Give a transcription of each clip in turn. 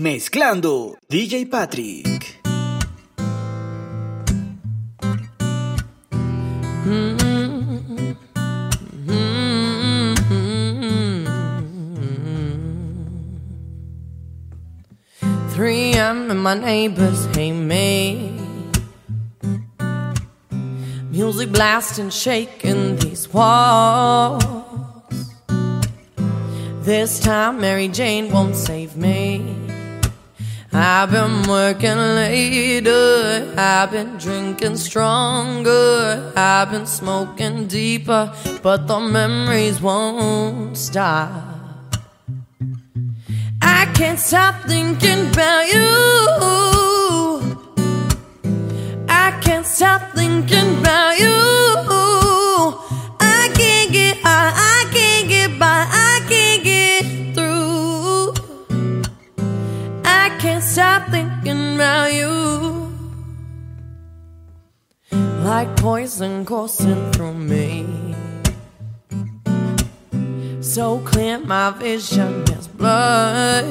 Mezclando DJ Patrick. Three am and my neighbors hate me. Music blasting, shaking these walls. This time Mary Jane won't save me. I've been working later, I've been drinking stronger, I've been smoking deeper, but the memories won't stop. I can't stop thinking about you. I can't stop thinking about you. Like poison coursing through me. So clear, my vision is blood.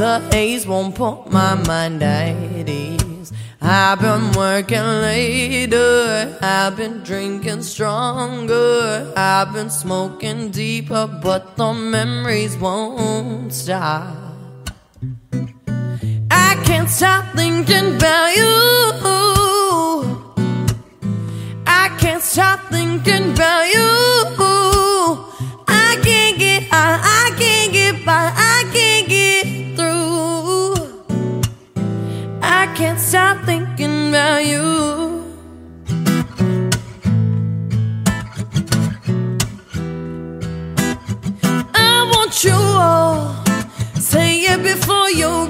The haze won't put my mind at ease. I've been working later, I've been drinking stronger, I've been smoking deeper, but the memories won't stop. I can't stop thinking about you. Stop thinking about you. I can't get high, I can't get by, I can't get through. I can't stop thinking about you. I want you all. Say it before you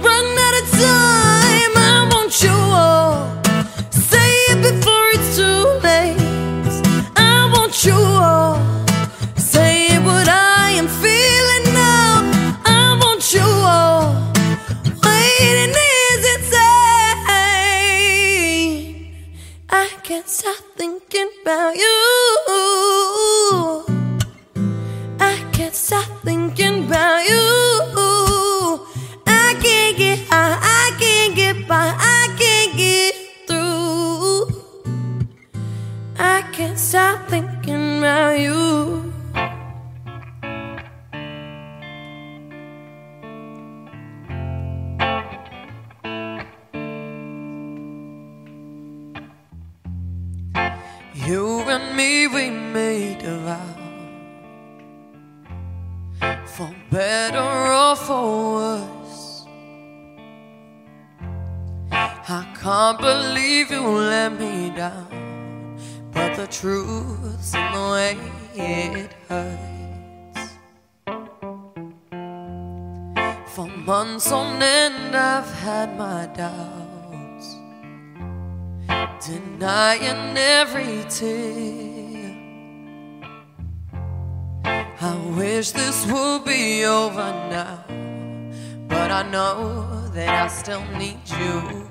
You and me, we made a vow for better or for worse. I can't believe you let me down, but the truth's in the way it hurts. For months on end, I've had my doubts, denying every tear. I wish this would be over now, but I know that I still need you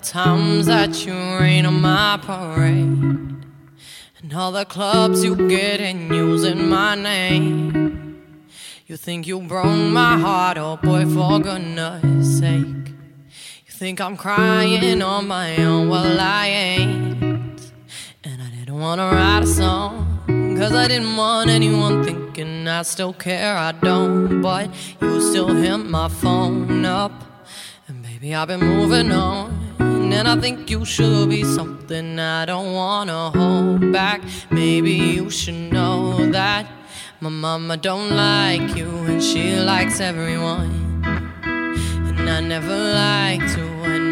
times that you rain on my parade, and all the clubs you get in using my name. You think you broke my heart, oh boy, for goodness sake. Think I'm crying on my own, well, I ain't. And I didn't wanna write a song, cause I didn't want anyone thinking I still care, I don't. But you still hit my phone up, and baby, I've been moving on. And I think you should be something I don't wanna hold back. Maybe you should know that. My mama don't like you and she likes everyone. And I never like to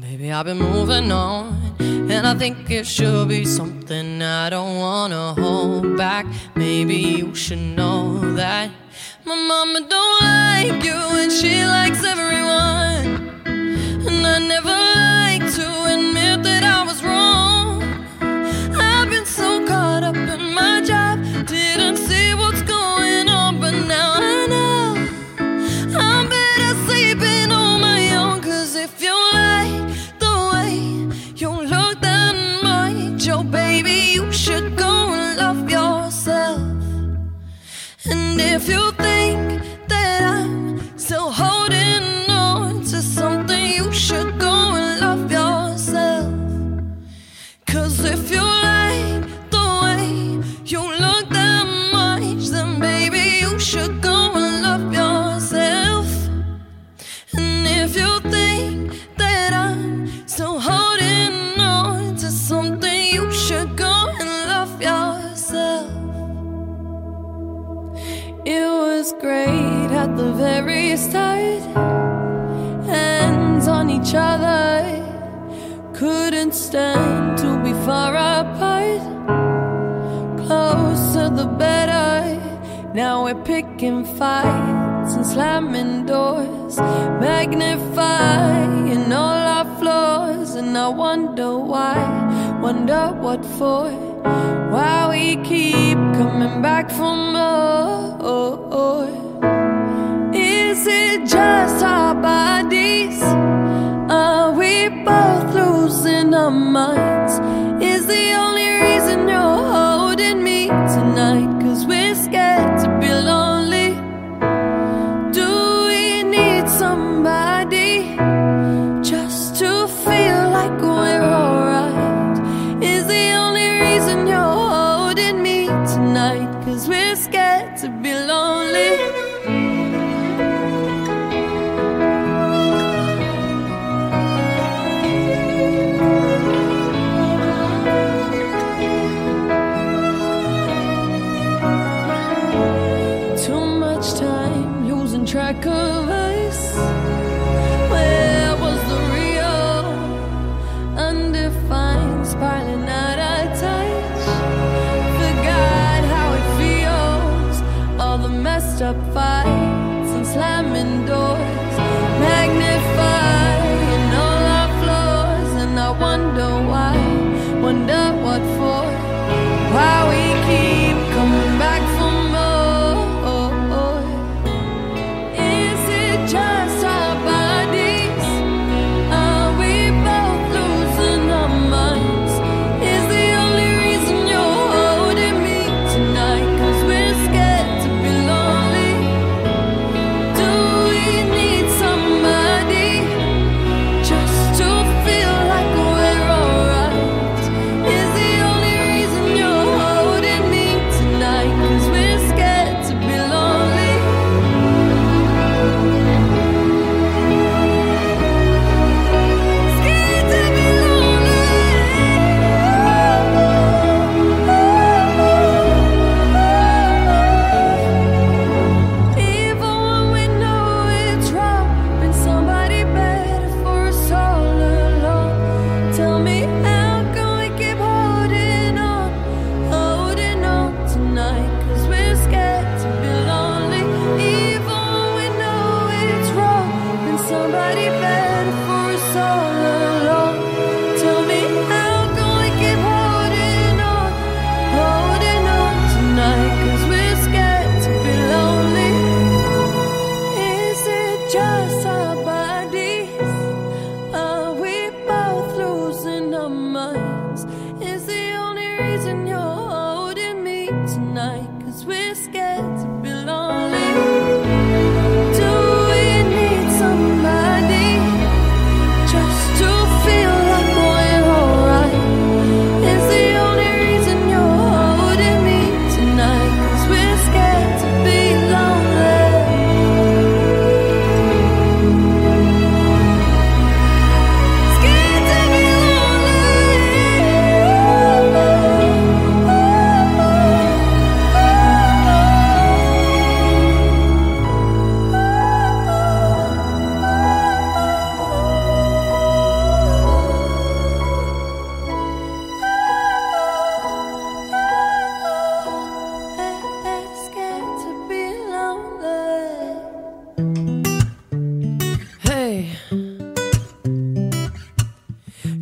Baby, I've been moving on. And I think it should be something I don't wanna hold back. Maybe you should know that. My mama don't like you, and she likes everyone. Now we're picking fights and slamming doors, magnifying all our flaws. And I wonder why, wonder what for, why we keep coming back for more. Is it just our bodies? track of us.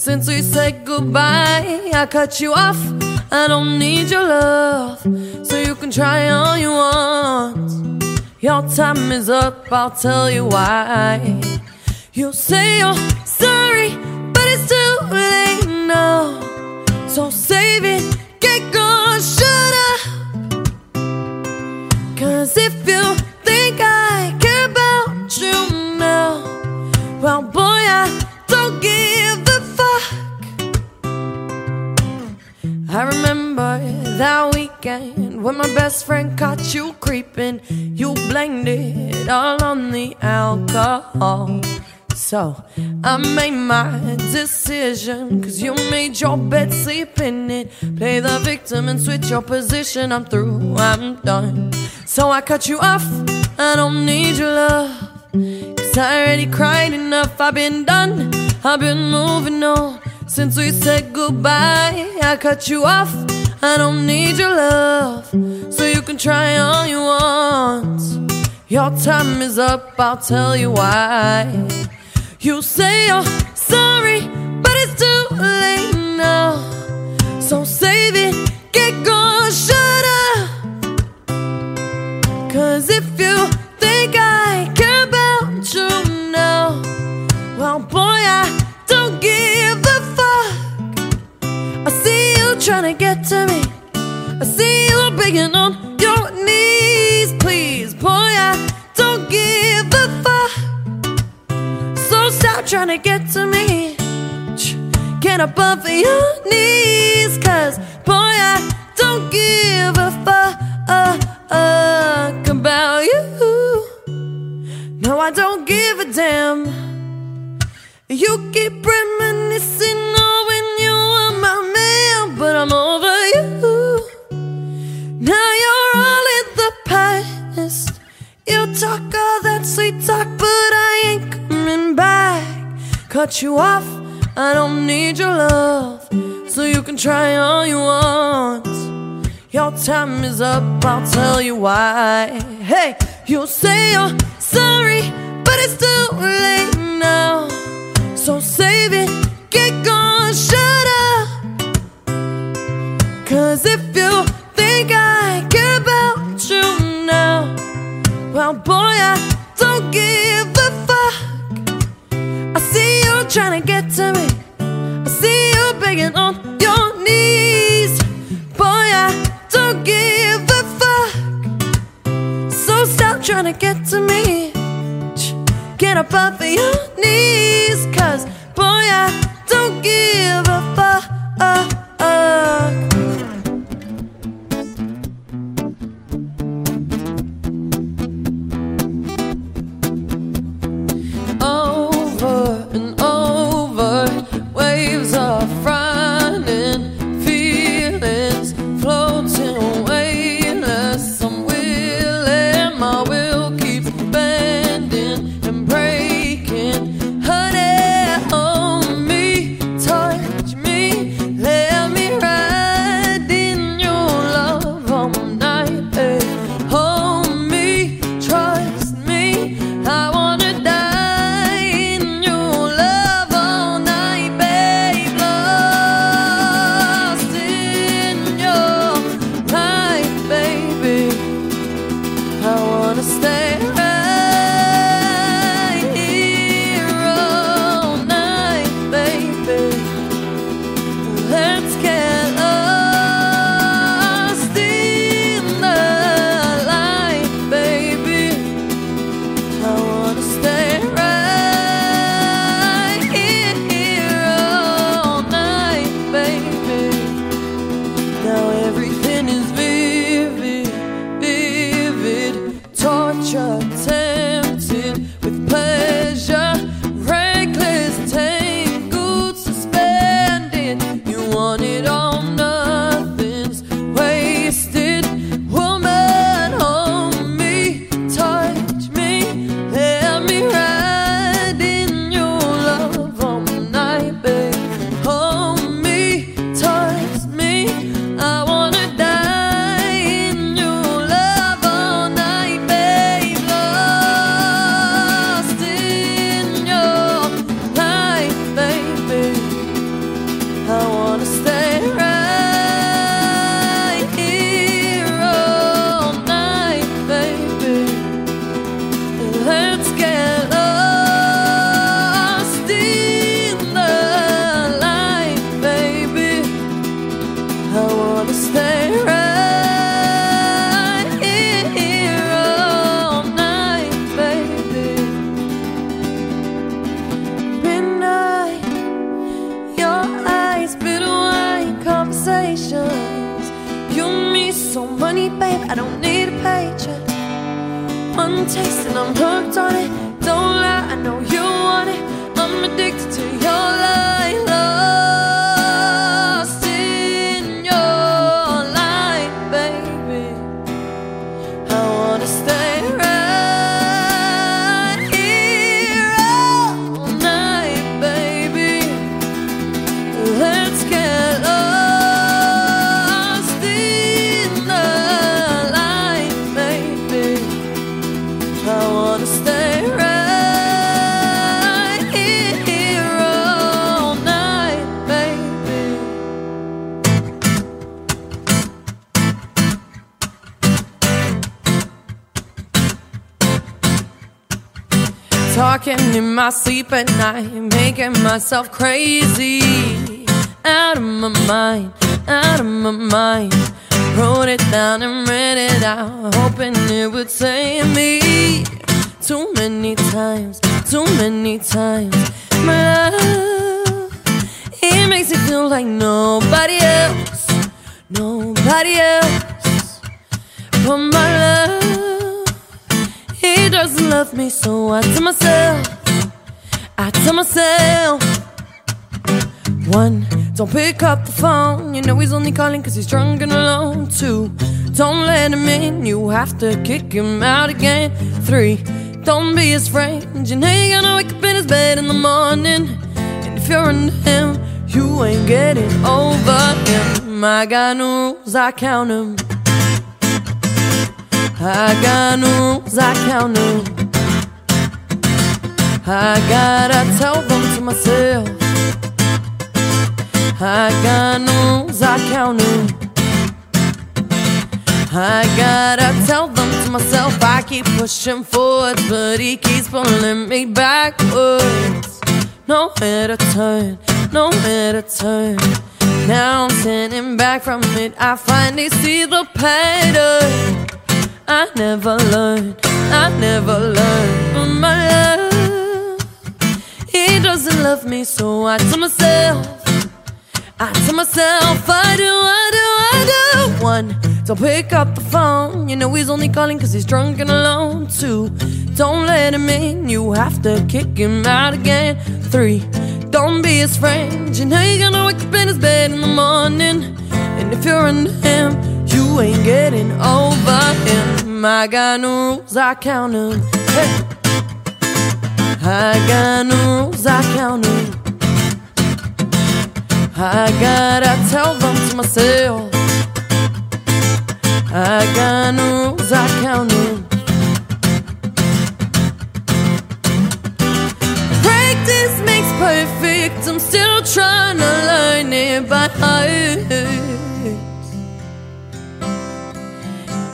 Since we said goodbye, I cut you off. I don't need your love, so you can try all you want. Your time is up, I'll tell you why. You say you're sorry, but it's too late So I made my decision. Cause you made your bed, sleep in it. Play the victim and switch your position. I'm through, I'm done. So I cut you off. I don't need your love. Cause I already cried enough. I've been done. I've been moving on. Since we said goodbye, I cut you off. I don't need your love, so you can try all you want. Your time is up, I'll tell you why. You say you're sorry, but it's too late now. So save it, get gone, shut up. Cause if you think I care about you now, well, boy, I don't give a fuck. I see you trying to get to me. I see you begging on your knees, please, stop trying to get to me. Get of your knees, cause boy, I don't give a fuck about you. No, I don't give a damn. You keep reminiscing on when you were my man, but I'm over you. Now you're all in the past. You talk all that sweet talk, but I. Cut you off, I don't need your love, so you can try all you want. Your time is up, I'll tell you why. Hey, you say you're sorry, but it's too I wanna stay sleep at night, making myself crazy. Out of my mind, out of my mind. Wrote it down and read it out, hoping it would save me. Too many times, too many times. My love, it makes me feel like nobody else, nobody else. But my love, he doesn't love me, so I tell myself, I tell myself. One, don't pick up the phone. You know he's only calling cause he's drunk and alone. Two, don't let him in. You have to kick him out again. Three, don't be his friend. You know you're gonna wake up in his bed in the morning. And if you're into him, you ain't getting over him. I got no rules, I count. I got no rules, I count. I gotta tell them to myself. I got rules, I count them. I gotta tell them to myself. I keep pushing forwards, but he keeps pulling me backwards. Nowhere to turn, nowhere to turn. Now I'm standing back from it. I finally see the pattern. I never learned, I never learned. But my love, doesn't love me, so I tell myself. I tell myself I do, I do, I do. One, don't pick up the phone. You know he's only calling cause he's drunk and alone. Two, don't let him in. You have to kick him out again. Three, don't be his friend. You know you're gonna wake up in his bed in the morning. And if you're into him, you ain't getting over him. I got no rules, I count them. Hey. I got no rules, I gotta tell them to myself. I got no rules, I count them. Practice makes perfect. I'm still trying to learn it by heart.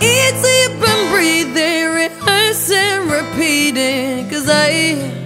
It's sleep and breathing, rehearsing, repeating. Cause I.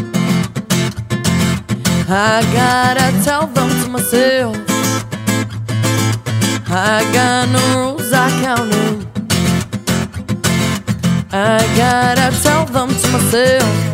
I gotta tell them to myself. I got no rules, I count them. I gotta tell them to myself.